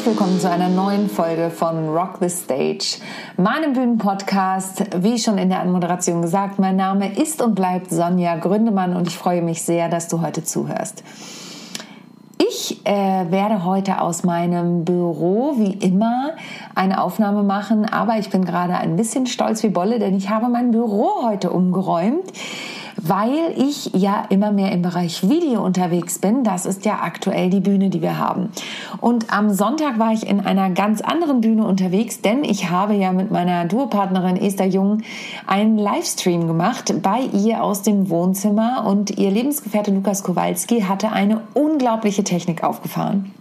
Herzlich willkommen zu einer neuen Folge von Rock the Stage, meinem Bühnenpodcast. Wie schon in der Anmoderation gesagt, mein Name ist und bleibt Sonja Gründemann und ich freue mich sehr, dass du heute zuhörst. Ich äh, werde heute aus meinem Büro wie immer eine Aufnahme machen, aber ich bin gerade ein bisschen stolz wie Bolle, denn ich habe mein Büro heute umgeräumt weil ich ja immer mehr im Bereich Video unterwegs bin. Das ist ja aktuell die Bühne, die wir haben. Und am Sonntag war ich in einer ganz anderen Bühne unterwegs, denn ich habe ja mit meiner Duopartnerin Esther Jung einen Livestream gemacht bei ihr aus dem Wohnzimmer und ihr Lebensgefährte Lukas Kowalski hatte eine unglaubliche Technik aufgefahren.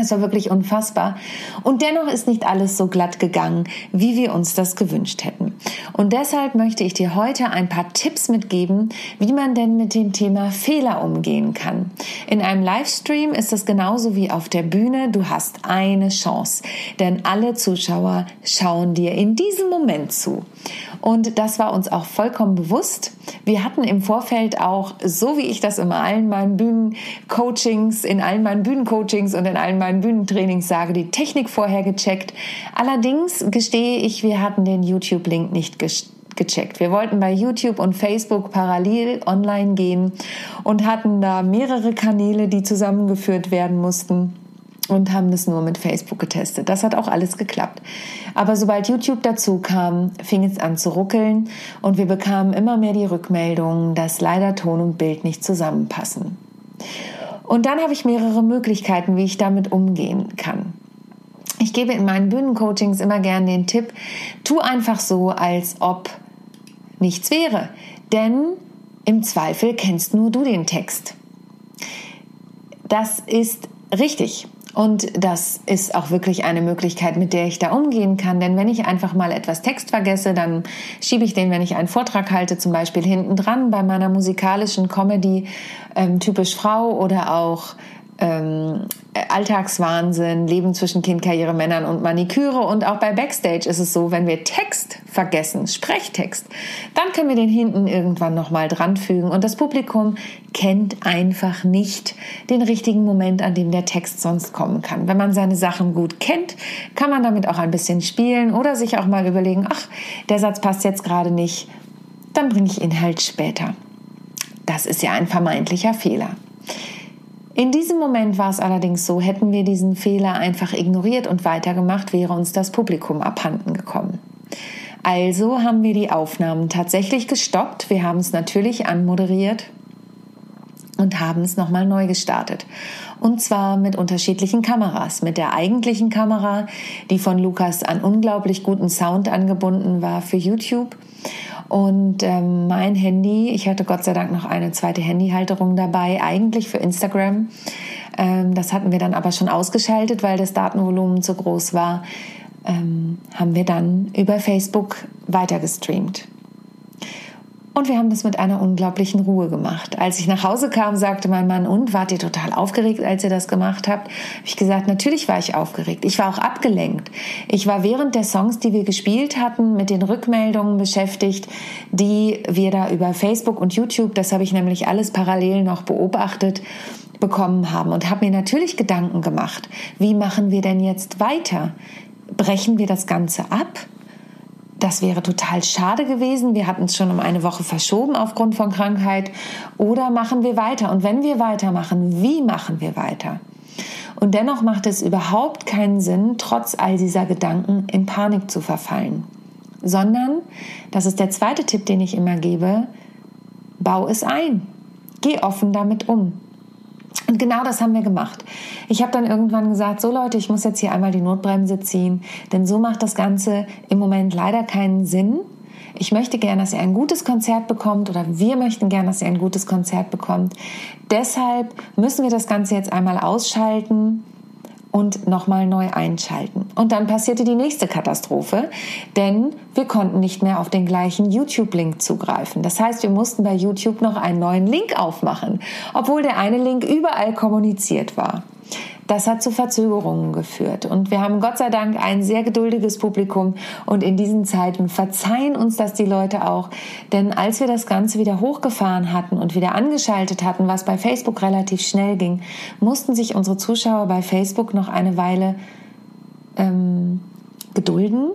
Es war wirklich unfassbar. Und dennoch ist nicht alles so glatt gegangen, wie wir uns das gewünscht hätten. Und deshalb möchte ich dir heute ein paar Tipps mitgeben, wie man denn mit dem Thema Fehler umgehen kann. In einem Livestream ist es genauso wie auf der Bühne. Du hast eine Chance, denn alle Zuschauer schauen dir in diesem Moment zu. Und das war uns auch vollkommen bewusst. Wir hatten im Vorfeld auch, so wie ich das in allen meinen Bühnencoachings, in allen meinen Bühnencoachings und in allen meinen Bühnentrainings sage, die Technik vorher gecheckt. Allerdings gestehe ich, wir hatten den YouTube-Link nicht gecheckt. Wir wollten bei YouTube und Facebook parallel online gehen und hatten da mehrere Kanäle, die zusammengeführt werden mussten und haben das nur mit Facebook getestet. Das hat auch alles geklappt. Aber sobald YouTube dazu kam, fing es an zu ruckeln und wir bekamen immer mehr die Rückmeldungen, dass leider Ton und Bild nicht zusammenpassen. Und dann habe ich mehrere Möglichkeiten, wie ich damit umgehen kann. Ich gebe in meinen Bühnencoachings immer gerne den Tipp, tu einfach so, als ob nichts wäre. Denn im Zweifel kennst nur du den Text. Das ist richtig. Und das ist auch wirklich eine Möglichkeit, mit der ich da umgehen kann. Denn wenn ich einfach mal etwas Text vergesse, dann schiebe ich den, wenn ich einen Vortrag halte, zum Beispiel hinten dran bei meiner musikalischen Comedy, ähm, typisch Frau oder auch ähm, Alltagswahnsinn, Leben zwischen Kind, Karriere, Männern und Maniküre. Und auch bei Backstage ist es so, wenn wir Text vergessen, Sprechtext, dann können wir den hinten irgendwann nochmal dranfügen. Und das Publikum kennt einfach nicht den richtigen Moment, an dem der Text sonst kommen kann. Wenn man seine Sachen gut kennt, kann man damit auch ein bisschen spielen oder sich auch mal überlegen, ach, der Satz passt jetzt gerade nicht, dann bringe ich ihn halt später. Das ist ja ein vermeintlicher Fehler. In diesem Moment war es allerdings so, hätten wir diesen Fehler einfach ignoriert und weitergemacht, wäre uns das Publikum abhanden gekommen. Also haben wir die Aufnahmen tatsächlich gestoppt. Wir haben es natürlich anmoderiert und haben es nochmal neu gestartet. Und zwar mit unterschiedlichen Kameras. Mit der eigentlichen Kamera, die von Lukas an unglaublich guten Sound angebunden war für YouTube und ähm, mein Handy, ich hatte Gott sei Dank noch eine zweite Handyhalterung dabei, eigentlich für Instagram. Ähm, das hatten wir dann aber schon ausgeschaltet, weil das Datenvolumen zu groß war. Ähm, haben wir dann über Facebook weiter gestreamt. Und wir haben das mit einer unglaublichen Ruhe gemacht. Als ich nach Hause kam, sagte mein Mann, und wart ihr total aufgeregt, als ihr das gemacht habt? Habe ich gesagt, natürlich war ich aufgeregt. Ich war auch abgelenkt. Ich war während der Songs, die wir gespielt hatten, mit den Rückmeldungen beschäftigt, die wir da über Facebook und YouTube, das habe ich nämlich alles parallel noch beobachtet, bekommen haben und habe mir natürlich Gedanken gemacht. Wie machen wir denn jetzt weiter? Brechen wir das Ganze ab? Das wäre total schade gewesen. Wir hatten es schon um eine Woche verschoben aufgrund von Krankheit. Oder machen wir weiter? Und wenn wir weitermachen, wie machen wir weiter? Und dennoch macht es überhaupt keinen Sinn, trotz all dieser Gedanken in Panik zu verfallen. Sondern, das ist der zweite Tipp, den ich immer gebe, bau es ein. Geh offen damit um. Und genau das haben wir gemacht. Ich habe dann irgendwann gesagt, so Leute, ich muss jetzt hier einmal die Notbremse ziehen, denn so macht das Ganze im Moment leider keinen Sinn. Ich möchte gerne, dass ihr ein gutes Konzert bekommt oder wir möchten gerne, dass ihr ein gutes Konzert bekommt. Deshalb müssen wir das Ganze jetzt einmal ausschalten und nochmal neu einschalten. Und dann passierte die nächste Katastrophe, denn wir konnten nicht mehr auf den gleichen YouTube-Link zugreifen. Das heißt, wir mussten bei YouTube noch einen neuen Link aufmachen, obwohl der eine Link überall kommuniziert war. Das hat zu Verzögerungen geführt. Und wir haben Gott sei Dank ein sehr geduldiges Publikum. Und in diesen Zeiten verzeihen uns das die Leute auch. Denn als wir das Ganze wieder hochgefahren hatten und wieder angeschaltet hatten, was bei Facebook relativ schnell ging, mussten sich unsere Zuschauer bei Facebook noch eine Weile ähm, gedulden,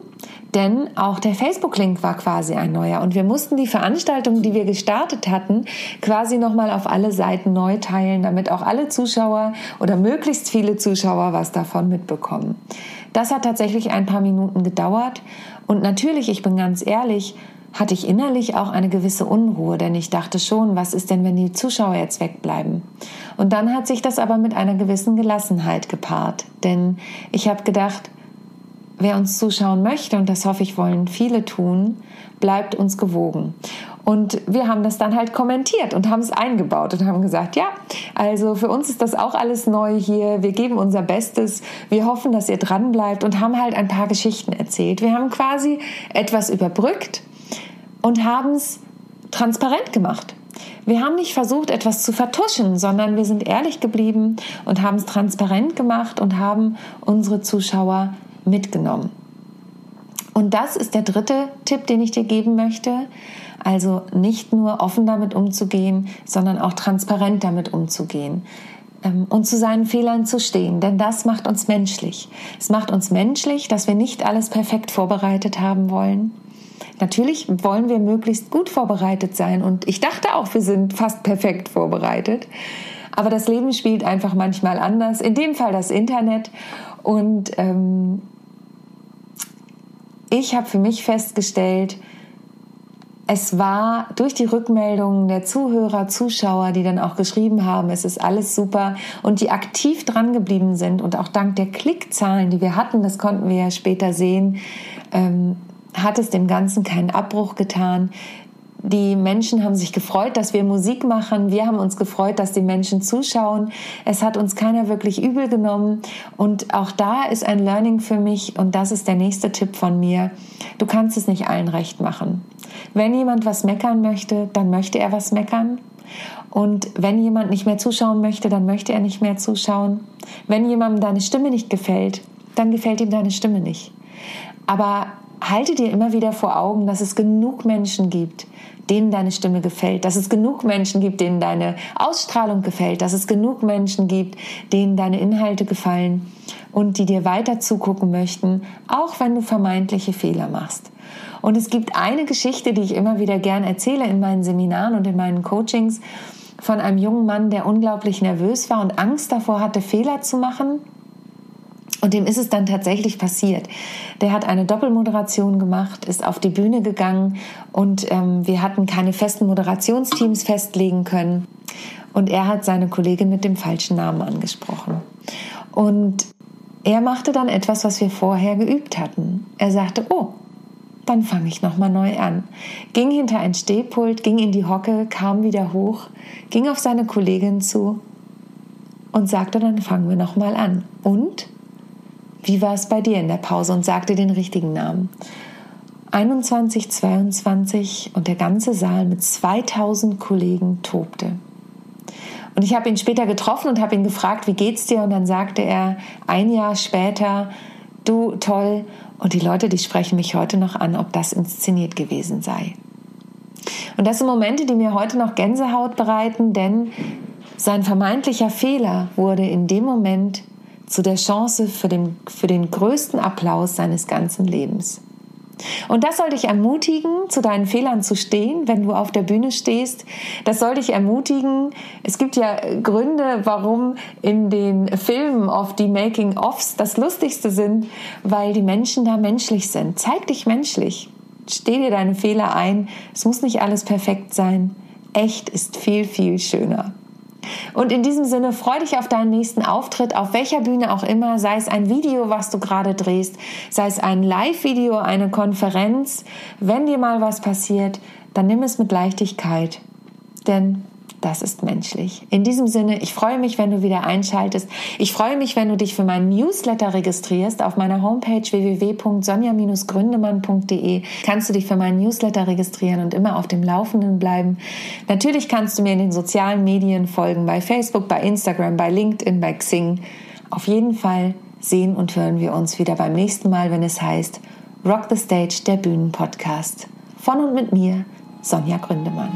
denn auch der Facebook-Link war quasi ein neuer und wir mussten die Veranstaltung, die wir gestartet hatten, quasi nochmal auf alle Seiten neu teilen, damit auch alle Zuschauer oder möglichst viele Zuschauer was davon mitbekommen. Das hat tatsächlich ein paar Minuten gedauert und natürlich, ich bin ganz ehrlich, hatte ich innerlich auch eine gewisse Unruhe, denn ich dachte schon, was ist denn, wenn die Zuschauer jetzt wegbleiben? Und dann hat sich das aber mit einer gewissen Gelassenheit gepaart, denn ich habe gedacht, wer uns zuschauen möchte, und das hoffe ich wollen viele tun, bleibt uns gewogen. Und wir haben das dann halt kommentiert und haben es eingebaut und haben gesagt, ja, also für uns ist das auch alles neu hier. Wir geben unser Bestes. Wir hoffen, dass ihr dran bleibt und haben halt ein paar Geschichten erzählt. Wir haben quasi etwas überbrückt und haben es transparent gemacht. Wir haben nicht versucht, etwas zu vertuschen, sondern wir sind ehrlich geblieben und haben es transparent gemacht und haben unsere Zuschauer mitgenommen. Und das ist der dritte Tipp, den ich dir geben möchte. Also nicht nur offen damit umzugehen, sondern auch transparent damit umzugehen ähm, und zu seinen Fehlern zu stehen, denn das macht uns menschlich. Es macht uns menschlich, dass wir nicht alles perfekt vorbereitet haben wollen. Natürlich wollen wir möglichst gut vorbereitet sein und ich dachte auch, wir sind fast perfekt vorbereitet. Aber das Leben spielt einfach manchmal anders, in dem Fall das Internet und ähm, ich habe für mich festgestellt, es war durch die Rückmeldungen der Zuhörer, Zuschauer, die dann auch geschrieben haben, es ist alles super und die aktiv dran geblieben sind und auch dank der Klickzahlen, die wir hatten, das konnten wir ja später sehen, ähm, hat es dem Ganzen keinen Abbruch getan. Die Menschen haben sich gefreut, dass wir Musik machen. Wir haben uns gefreut, dass die Menschen zuschauen. Es hat uns keiner wirklich übel genommen. Und auch da ist ein Learning für mich. Und das ist der nächste Tipp von mir. Du kannst es nicht allen recht machen. Wenn jemand was meckern möchte, dann möchte er was meckern. Und wenn jemand nicht mehr zuschauen möchte, dann möchte er nicht mehr zuschauen. Wenn jemandem deine Stimme nicht gefällt, dann gefällt ihm deine Stimme nicht. Aber halte dir immer wieder vor Augen, dass es genug Menschen gibt, denen deine Stimme gefällt, dass es genug Menschen gibt, denen deine Ausstrahlung gefällt, dass es genug Menschen gibt, denen deine Inhalte gefallen und die dir weiter zugucken möchten, auch wenn du vermeintliche Fehler machst. Und es gibt eine Geschichte, die ich immer wieder gern erzähle in meinen Seminaren und in meinen Coachings von einem jungen Mann, der unglaublich nervös war und Angst davor hatte, Fehler zu machen und dem ist es dann tatsächlich passiert. Der hat eine Doppelmoderation gemacht, ist auf die Bühne gegangen und ähm, wir hatten keine festen Moderationsteams festlegen können. Und er hat seine Kollegin mit dem falschen Namen angesprochen. Und er machte dann etwas, was wir vorher geübt hatten. Er sagte, oh, dann fange ich nochmal neu an. Ging hinter ein Stehpult, ging in die Hocke, kam wieder hoch, ging auf seine Kollegin zu und sagte, dann fangen wir nochmal an. Und wie war es bei dir in der Pause und sagte den richtigen Namen. 21, 22 und der ganze Saal mit 2000 Kollegen tobte. Und ich habe ihn später getroffen und habe ihn gefragt, wie geht's dir? Und dann sagte er ein Jahr später, du toll. Und die Leute, die sprechen mich heute noch an, ob das inszeniert gewesen sei. Und das sind Momente, die mir heute noch Gänsehaut bereiten, denn sein vermeintlicher Fehler wurde in dem Moment zu der Chance für den, für den größten Applaus seines ganzen Lebens. Und das soll dich ermutigen, zu deinen Fehlern zu stehen, wenn du auf der Bühne stehst. Das soll dich ermutigen. Es gibt ja Gründe, warum in den Filmen oft die Making-ofs das Lustigste sind, weil die Menschen da menschlich sind. Zeig dich menschlich. Steh dir deine Fehler ein. Es muss nicht alles perfekt sein. Echt ist viel, viel schöner. Und in diesem Sinne freu dich auf deinen nächsten Auftritt, auf welcher Bühne auch immer, sei es ein Video, was du gerade drehst, sei es ein Live-Video, eine Konferenz. Wenn dir mal was passiert, dann nimm es mit Leichtigkeit, denn das ist menschlich. In diesem Sinne, ich freue mich, wenn du wieder einschaltest. Ich freue mich, wenn du dich für meinen Newsletter registrierst. Auf meiner Homepage www.sonja-gründemann.de kannst du dich für meinen Newsletter registrieren und immer auf dem Laufenden bleiben. Natürlich kannst du mir in den sozialen Medien folgen, bei Facebook, bei Instagram, bei LinkedIn, bei Xing. Auf jeden Fall sehen und hören wir uns wieder beim nächsten Mal, wenn es heißt Rock the Stage, der Bühnenpodcast. Von und mit mir, Sonja Gründemann.